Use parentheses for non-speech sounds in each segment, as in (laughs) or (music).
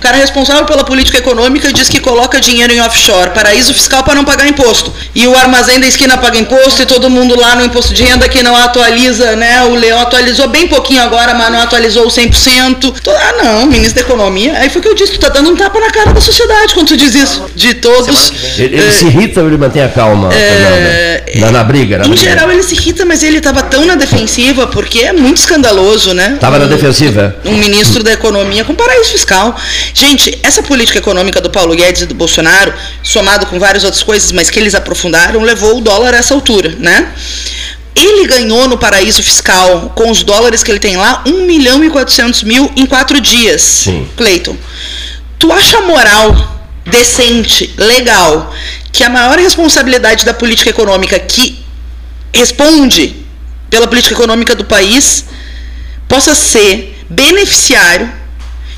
cara responsável pela política econômica diz que coloca dinheiro em offshore, paraíso fiscal para não pagar imposto. E o armazém da esquina paga imposto e todo mundo lá no imposto de renda que não atualiza, né? O Leão atualizou bem pouquinho agora, mas não atualizou 100%. Ah, não, ministro da Economia. Aí foi o que eu disse, tu tá dando um tapa na cara da sociedade quando tu diz isso. De todos. Ele, ele é, se irrita ou ele mantém a calma, é, Na, na, briga, na Em briga. geral ele se irrita, mas ele estava tão na defensiva, porque é muito escandaloso, né? Tava um, na defensiva. Um ministro da Economia com paraíso fiscal. Gente, essa política econômica do Paulo Guedes e do Bolsonaro, somado com várias outras coisas, mas que eles aprofundaram, levou o dólar a essa altura, né? Ele ganhou no paraíso fiscal, com os dólares que ele tem lá, 1 milhão e 400 mil em quatro dias. Sim. Cleiton, tu acha moral, decente, legal, que a maior responsabilidade da política econômica que responde pela política econômica do país possa ser beneficiário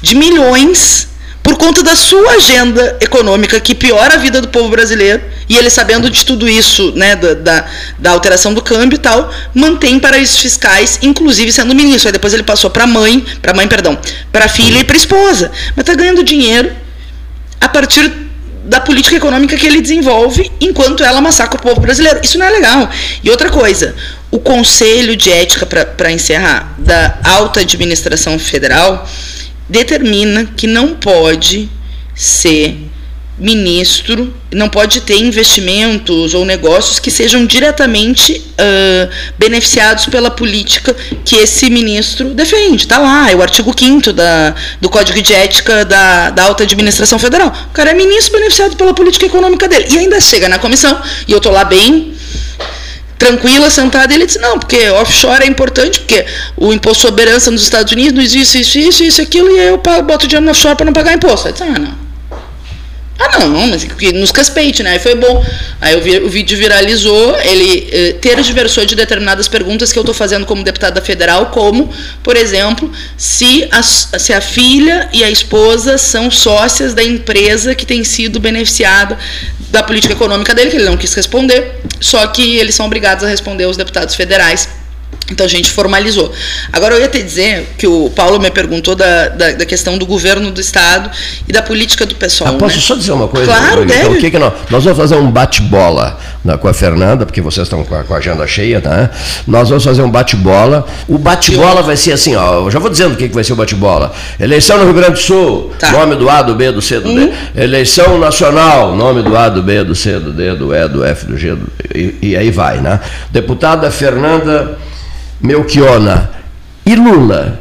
de milhões por conta da sua agenda econômica que piora a vida do povo brasileiro e ele sabendo de tudo isso, né, da, da, da alteração do câmbio e tal, mantém paraísos fiscais, inclusive sendo ministro. Aí depois ele passou para mãe, para mãe, perdão, para filha e para esposa, mas está ganhando dinheiro a partir da política econômica que ele desenvolve enquanto ela massacra o povo brasileiro. Isso não é legal. E outra coisa, o Conselho de Ética, para encerrar, da Alta Administração Federal determina que não pode ser ministro, não pode ter investimentos ou negócios que sejam diretamente uh, beneficiados pela política que esse ministro defende. Está lá, é o artigo 5 da, do Código de Ética da, da Alta Administração Federal. O cara é ministro beneficiado pela política econômica dele. E ainda chega na comissão, e eu estou lá bem tranquila, sentada, ele disse, não, porque offshore é importante, porque o imposto sobre herança nos Estados Unidos não existe isso, isso, isso, aquilo, e eu boto dinheiro no offshore para não pagar imposto. Aí disse, ah, não. Ah, não, mas que nos respeite, né? Aí foi bom. Aí o, o vídeo viralizou, ele eh, tergiversou de determinadas perguntas que eu estou fazendo como deputada federal, como, por exemplo, se a, se a filha e a esposa são sócias da empresa que tem sido beneficiada da política econômica dele, que ele não quis responder, só que eles são obrigados a responder aos deputados federais então a gente formalizou. Agora eu ia te dizer que o Paulo me perguntou da, da, da questão do governo do Estado e da política do pessoal. Ah, posso né? só dizer uma coisa? Claro, então, deve. o que que nós, nós vamos fazer um bate-bola né, com a Fernanda, porque vocês estão com a, com a agenda cheia, tá? Nós vamos fazer um bate-bola. O bate-bola vai ser assim, ó, eu já vou dizendo o que, que vai ser o bate-bola. Eleição no Rio Grande do Sul, Tá. nome do A, do B, do C, do Uhum. D. Eleição nacional, nome do A, do B, do C, do D, do E, do F, do G, do, e, e aí vai, né? Deputada Fernanda Melchiona. E Lula?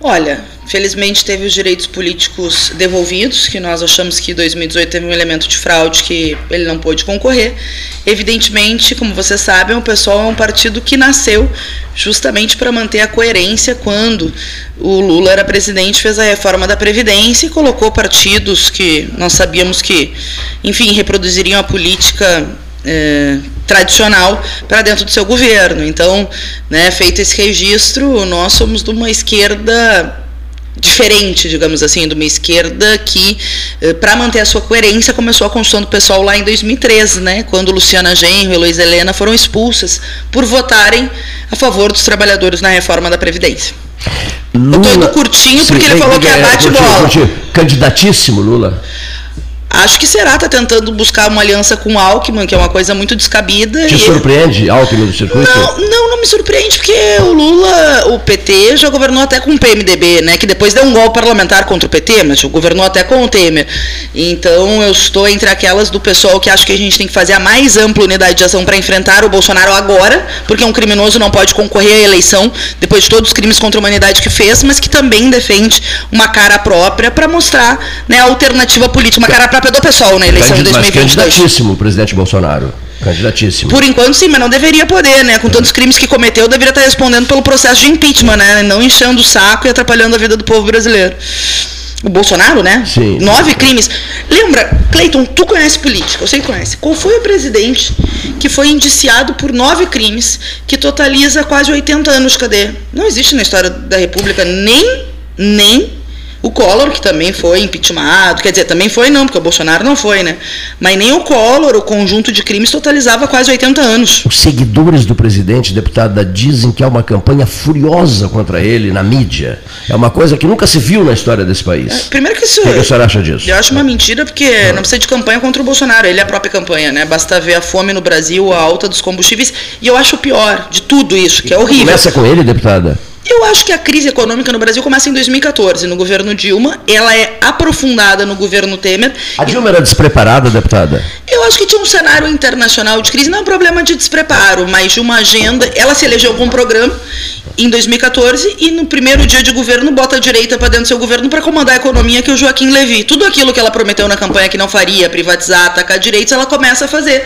Olha, felizmente teve os direitos políticos devolvidos, que nós achamos que 2018 teve um elemento de fraude que ele não pôde concorrer. Evidentemente, como vocês sabem, o pessoal é um partido que nasceu justamente para manter a coerência quando o Lula era presidente, fez a reforma da Previdência e colocou partidos que nós sabíamos que, enfim, reproduziriam a política eh, tradicional para dentro do seu governo. Então, né, feito esse registro, nós somos de uma esquerda diferente, digamos assim, de uma esquerda que, para manter a sua coerência, começou a construção do pessoal lá em 2013, né, quando Luciana Genro e Luiz Helena foram expulsas por votarem a favor dos trabalhadores na reforma da Previdência. Lula... Eu tô indo curtinho porque ele falou que é bate-bola. Candidatíssimo, Lula. Acho que será, tá tentando buscar uma aliança com o Alckmin, que é uma coisa muito descabida. Te surpreende Alckmin do circuito? Não, não, não me surpreende, porque o Lula, o PT, já governou até com o PMDB, né? Que depois deu um golpe parlamentar contra o PT, mas governou até com o Temer. Então eu estou entre aquelas do pessoal que acha que a gente tem que fazer a mais ampla unidade de ação para enfrentar o Bolsonaro agora, porque um criminoso não pode concorrer à eleição depois de todos os crimes contra a humanidade que fez, mas que também defende uma cara própria para mostrar né, a alternativa política, uma cara própria do pessoal na eleição de Candid- Mas 2022. candidatíssimo o presidente Bolsonaro. Candidatíssimo. Por enquanto, sim, mas não deveria poder, né? Com tantos crimes que cometeu, deveria estar respondendo pelo processo de impeachment, né? Não enchendo o saco e atrapalhando a vida do povo brasileiro. O Bolsonaro, né? Sim. Nove crimes. Lembra, Cleiton, tu conhece política, eu sei que conhece. Qual foi o presidente que foi indiciado por nove crimes, que totaliza quase 80 anos de cadeia? Não existe na história da República nem, nem O Collor, que também foi impeachmentado, quer dizer, também foi não, porque o Bolsonaro não foi, né? Mas nem o Collor, o conjunto de crimes, totalizava quase 80 anos. Os seguidores do presidente, deputada, dizem que há uma campanha furiosa contra ele na mídia. É uma coisa que nunca se viu na história desse país. É, primeiro que isso. O que, a senhora acha disso? Eu acho uma mentira, porque ah. não precisa de campanha contra o Bolsonaro, ele é a própria campanha, né? Basta ver a fome no Brasil, a alta dos combustíveis. E eu acho o pior de tudo isso, que é horrível. Começa com ele, deputada? Eu acho que a crise econômica no Brasil começa em 2014, no governo Dilma. Ela é aprofundada no governo Temer. A Dilma era despreparada, deputada? Eu acho que tinha um cenário internacional de crise, não é um problema de despreparo, mas de uma agenda. Ela se elegeu com um programa em 2014 e no primeiro dia de governo bota a direita para dentro do seu governo para comandar a economia que o Joaquim Levy. Tudo aquilo que ela prometeu na campanha que não faria, privatizar, atacar direitos, ela começa a fazer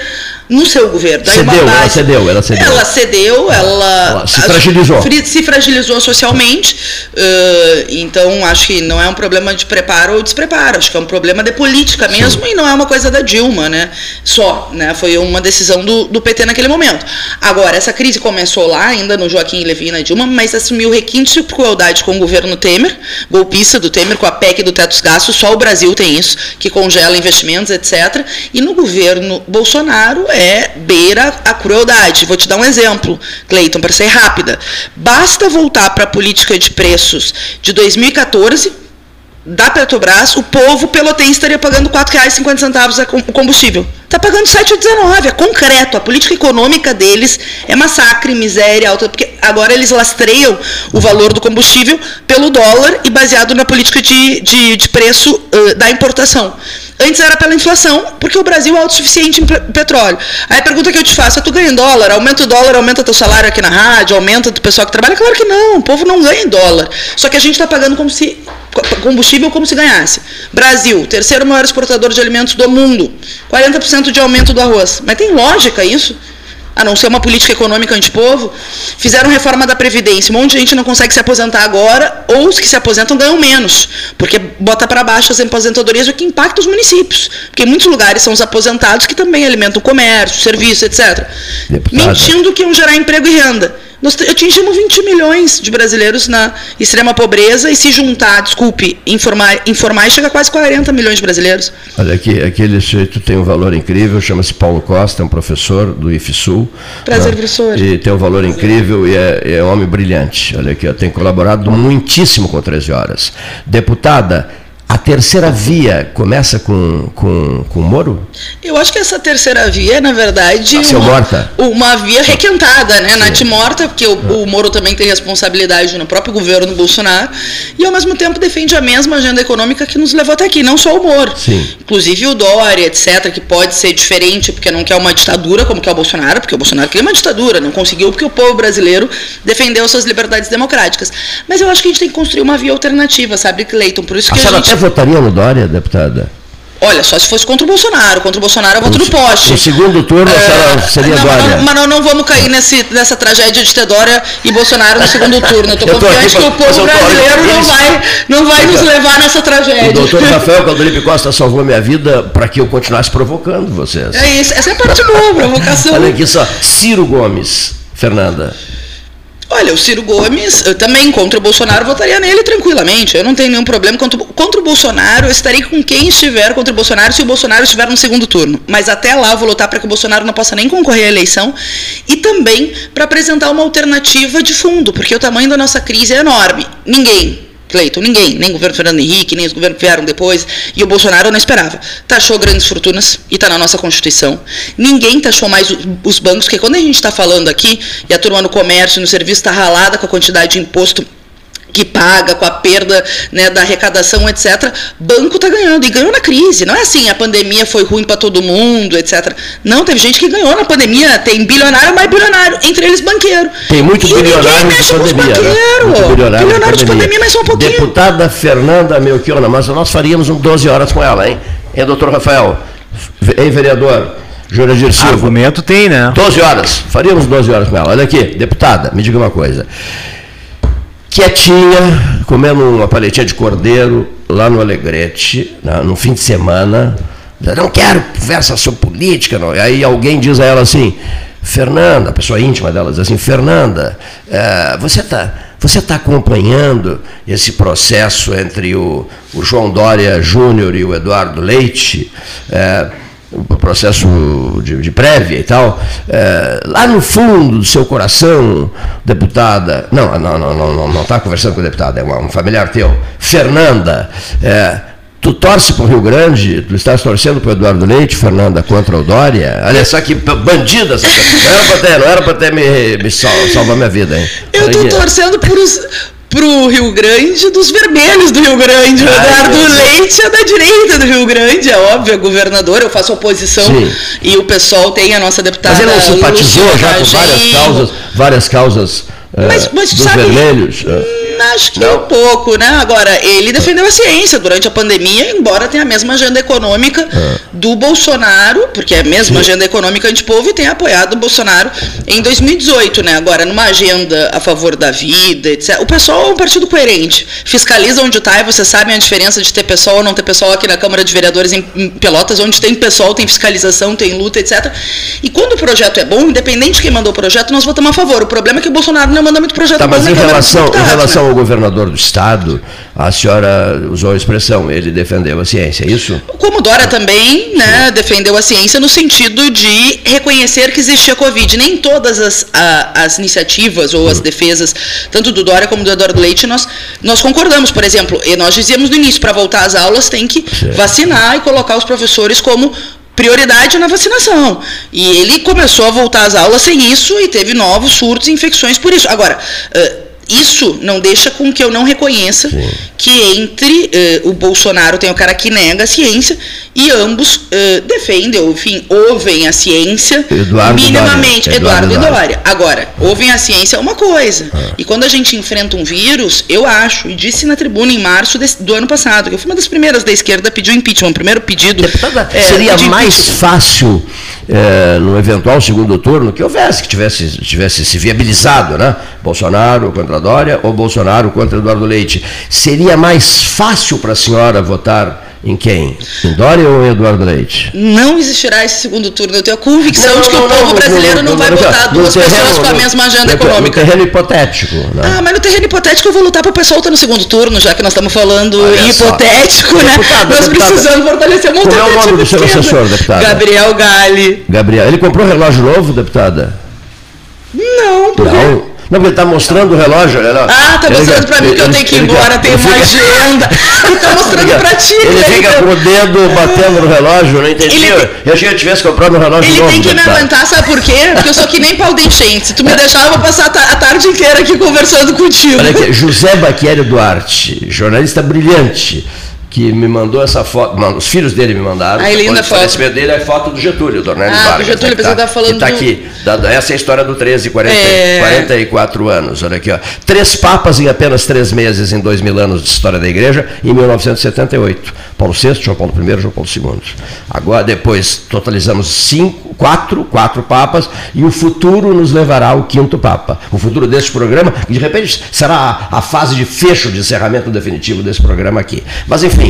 no seu governo. Daí cedeu, base, ela cedeu, ela cedeu. Ela cedeu, ela, ela se fragilizou. Se fragilizou socialmente. Uh, então, acho que não é um problema de preparo ou despreparo. Acho que é um problema de política mesmo Sim. e não é uma coisa da Dilma, né? Só, né? Foi uma decisão do, do PT naquele momento. Agora, essa crise começou lá, ainda no Joaquim Levy e na Dilma, mas assumiu requinte de crueldade com o governo Temer, golpista do Temer, com a PEC do teto dos gastos. Só o Brasil tem isso, que congela investimentos, etc. E no governo Bolsonaro é beira a crueldade. Vou te dar um exemplo, Cleiton, para ser rápida. Basta voltar para a política de preços de 2014 da Petrobras, o povo pelotense estaria pagando R$ 4,50 o combustível. Está pagando 7,19, é concreto. A política econômica deles é massacre, miséria, alta, porque agora eles lastreiam o valor do combustível pelo dólar e baseado na política de, de, de preço uh, da importação. Antes era pela inflação, porque o Brasil é autossuficiente em petróleo. Aí a pergunta que eu te faço é: tu ganha em dólar? Aumenta o dólar, aumenta teu salário aqui na rádio, aumenta do pessoal que trabalha? Claro que não, o povo não ganha em dólar. Só que a gente está pagando como se combustível como se ganhasse. Brasil, terceiro maior exportador de alimentos do mundo, 40% de aumento do arroz. Mas tem lógica isso? a não ser uma política econômica antipovo, fizeram reforma da Previdência. Um monte de gente não consegue se aposentar agora, ou os que se aposentam ganham menos, porque bota para baixo as aposentadorias, o que impacta os municípios. Porque em muitos lugares são os aposentados que também alimentam o comércio, serviço, etc. Deputada. Mentindo que iam gerar emprego e renda. Nós atingimos 20 milhões de brasileiros na extrema pobreza e se juntar, desculpe, informar, informar chega a quase 40 milhões de brasileiros. Olha aqui, aquele sujeito tem um valor incrível, chama-se Paulo Costa, é um professor do IFSUL. Prazer, né? professor. E tem um valor incrível e é, é um homem brilhante. Olha aqui, tem colaborado muitíssimo com 13 horas. Deputada, a terceira via começa com, com, com o Moro? Eu acho que essa terceira via, na verdade, Nasceu uma, morta. uma via requentada, né? Nath morta, porque o, o, Moro também tem responsabilidade no próprio governo Bolsonaro, e ao mesmo tempo defende a mesma agenda econômica que nos levou até aqui, não só o Moro. Sim. Inclusive o Dória, etc., que pode ser diferente porque não quer uma ditadura como quer o Bolsonaro, porque o Bolsonaro queria uma ditadura, não conseguiu porque o povo brasileiro defendeu suas liberdades democráticas. Mas eu acho que a gente tem que construir uma via alternativa, sabe, Cleiton? Por isso que a, a gente votaria no Dória, deputada? Olha, só se fosse contra o Bolsonaro. Contra o Bolsonaro eu voto no poste. No segundo turno é, seria não, Dória. Mas, mas não, não, vamos cair nesse, nessa tragédia de ter Dória e Bolsonaro no segundo turno. Eu (laughs) estou confiante que o povo brasileiro não vai, não vai nos levar nessa tragédia. O doutor Rafael Caldelipe Costa salvou minha vida para que eu continuasse provocando vocês. É isso, essa é a parte boa, provocação. Olha aqui só, Ciro Gomes, Fernanda. Olha, o Ciro Gomes, eu também contra o Bolsonaro, votaria nele tranquilamente. Eu não tenho nenhum problema contra, contra o Bolsonaro. Eu estarei com quem estiver contra o Bolsonaro se o Bolsonaro estiver no segundo turno. Mas até lá eu vou lutar para que o Bolsonaro não possa nem concorrer à eleição e também para apresentar uma alternativa de fundo, porque o tamanho da nossa crise é enorme. Ninguém, Cleiton, ninguém, nem o governo Fernando Henrique, nem os governos que vieram depois, e o Bolsonaro não esperava. Taxou grandes fortunas, e está na nossa Constituição. Ninguém taxou mais os bancos, porque quando a gente está falando aqui, e a turma no comércio, no serviço está ralada com a quantidade de imposto que paga com a perda né, da arrecadação, etc. Banco está ganhando e ganhou na crise. Não é assim, a pandemia foi ruim para todo mundo, etc. Não, teve gente que ganhou na pandemia. Tem bilionário, mais bilionário, entre eles banqueiro. Tem muito e bilionário de pandemia. Né? Muito bilionário, bilionário de, pandemia. mas só um pouquinho. Deputada Fernanda Melchiona, mas nós faríamos um 12 horas com ela, hein? Hein, doutor Rafael? Hein, vereador? Jurandir Silva. Argumento tem, né? 12 horas. Faríamos 12 horas com ela. Olha aqui, deputada, me diga uma coisa quietinha, comendo uma paletinha de cordeiro lá no Alegrete, no fim de semana. Não quero conversa sobre política. Não. Aí alguém diz a ela assim, Fernanda, a pessoa íntima dela diz assim, Fernanda, é, você está Você está acompanhando esse processo entre o, o João Dória Júnior e o Eduardo Leite? É, o processo de, de, prévia e tal, é, lá no fundo do seu coração, deputada, não, não, não, não, não está conversando com a deputada, é um familiar teu, Fernanda, é, tu torce para o Rio Grande, tu estás torcendo para o Eduardo Leite, Fernanda, contra o Dória? Olha só que bandida essa não era para ter, não era para ter me, me salvar minha vida, hein? Eu estou torcendo por os, pro Rio Grande dos vermelhos do Rio Grande. O Eduardo Leite é da direita do Rio Grande, é óbvio, é governador, eu faço oposição Sim. e o pessoal tem a nossa deputada. Mas ele não simpatizou já com várias causas, várias causas mas, mas, dos sabe, vermelhos? Acho que não. um pouco, né? Agora, ele defendeu a ciência durante a pandemia, embora tenha a mesma agenda econômica ah. do Bolsonaro, porque é a mesma agenda econômica antipovo e tenha apoiado o Bolsonaro em 2018, né? Agora, numa agenda a favor da vida, etc. O pessoal é um partido coerente. Fiscaliza onde está e vocês sabem a diferença de ter pessoal ou não ter pessoal aqui na Câmara de Vereadores em, em Pelotas, onde tem pessoal, tem fiscalização, tem luta, etc. E quando o projeto é bom, independente de quem mandou o projeto, nós votamos a favor. O problema é que o Bolsonaro não manda muito projeto tá, bom mas em relação, em relação né? ao governador do estado, a senhora usou a expressão, ele defendeu a ciência, é isso? Como Dora também né, defendeu a ciência no sentido de reconhecer que existia Covid. Nem todas as, a, as iniciativas ou as hum. defesas, tanto do Dora como do Eduardo Leite, nós, nós concordamos. Por exemplo, nós dizíamos no início, para voltar às aulas tem que vacinar e colocar os professores como prioridade na vacinação. E ele começou a voltar às aulas sem isso e teve novos surtos e infecções por isso. Agora, uh, isso não deixa com que eu não reconheça Sim. que entre uh, o Bolsonaro tem o cara que nega a ciência e ambos uh, defendem, ou enfim, ouvem a ciência Eduardo minimamente. Dória. Eduardo, Eduardo e Dória. Agora, ouvem a ciência é uma coisa. Ah. E quando a gente enfrenta um vírus, eu acho, e disse na tribuna em março desse, do ano passado, que eu fui uma das primeiras da esquerda a pedir o impeachment, o primeiro pedido. Deputada, é, seria mais fácil é, no eventual segundo turno que houvesse, que tivesse, tivesse se viabilizado, né? Bolsonaro contra Dória ou Bolsonaro contra Eduardo Leite. Seria mais fácil para a senhora votar em quem? Em Dória ou em Eduardo Leite? Não existirá esse segundo turno. Eu tenho a convicção não, de que não, o povo não, brasileiro não, vai votar duas terreno, pessoas com a mesma agenda econômica. No terreno hipotético. Né? Ah, mas no terreno hipotético eu vou lutar para o pessoal estar no segundo turno, já que nós estamos falando Olha hipotético, só. né? Deputado, nós deputado, precisamos fortalecer uma Qual é o nome do seu assessor, deputado? Gabriel Gali. Gabriel. Ele comprou relógio novo, deputada? Não, porque... Não. Não, porque ele está mostrando o relógio. Ele, ah, está mostrando para mim que eu tenho que ir embora, tem uma agenda. (laughs) Está mostrando para ti. Ele fica com o dedo batendo no relógio, não entendi. Ele, eu achei que eu tivesse comprado um relógio Ele novo, tem que me aguentar, sabe por quê? Porque eu sou que nem pau de enchente. Se tu me deixar, eu vou passar a tarde inteira aqui conversando contigo. Olha aqui, José Baqueri Duarte, jornalista brilhante que me mandou essa foto, os filhos dele me mandaram. A linda foto. O falecimento dele é foto do Getúlio, do Ornélio ah, Vargas. Ah, Getúlio, né, você está falando Está aqui, da, essa é a história do 13, 40, é... 44 anos, olha aqui. Ó. Três papas em apenas três meses em dois mil anos de história da igreja, em 1978. Paulo VI, João Paulo I, João Paulo II. Agora, depois, totalizamos cinco, quatro, quatro papas, e o futuro nos levará ao quinto papa. O futuro deste programa, que de repente será a, a fase de fecho, de encerramento definitivo desse programa aqui. Mas, enfim,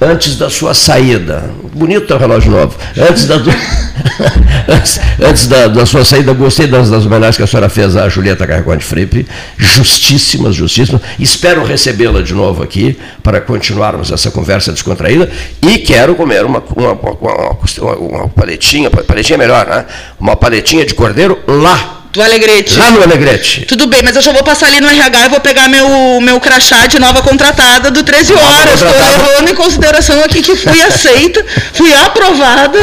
antes da sua saída. Bonito teu relógio novo. Antes da, (laughs) antes, antes da, da, sua saída, gostei das, das homenagens que a senhora fez à Julieta Carconde Fripe. Justíssimas, justíssimas. Espero recebê-la de novo aqui para continuarmos essa conversa descontraída. E quero comer uma, uma, uma, uma, paletinha, paletinha melhor, né? Uma paletinha de cordeiro lá do Alegrete. Lá no Alegrete. Tudo bem, mas eu já vou passar ali no RH e vou pegar meu, meu crachá de nova contratada do 13 horas. Estou levando em consideração aqui que fui (laughs) aceita, fui aprovada.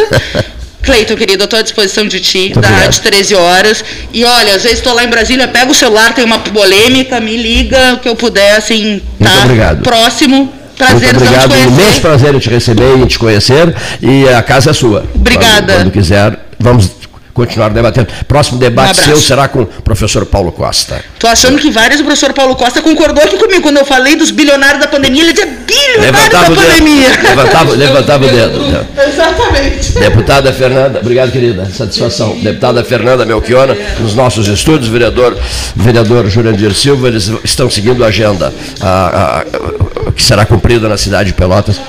Cleiton, querido, eu estou à disposição de ti, Muito da obrigado. Rádio 13 Horas. E olha, às vezes estou lá em Brasília, pego o celular, tem uma polêmica, me liga, o que eu puder, assim, tá próximo. Prazer Muito obrigado, um imenso prazer em te receber e te conhecer. E a casa é sua. Obrigada. Quando, quando quiser, vamos continuar debatendo. Próximo debate um seu será com o professor Paulo Costa. Tô achando que vários, o professor Paulo Costa concordou aqui comigo. Quando eu falei dos bilionários da pandemia, ele dizia bilionário da pandemia. Levantava, levantava o dedo. (laughs) Exatamente. Deputada Fernanda, obrigado, querida. Satisfação. Deputada Fernanda Melchiona, nos nossos estúdios, vereador, vereador Jurandir Silva, eles estão seguindo a agenda a, a, a, que será cumprida na cidade de Pelotas.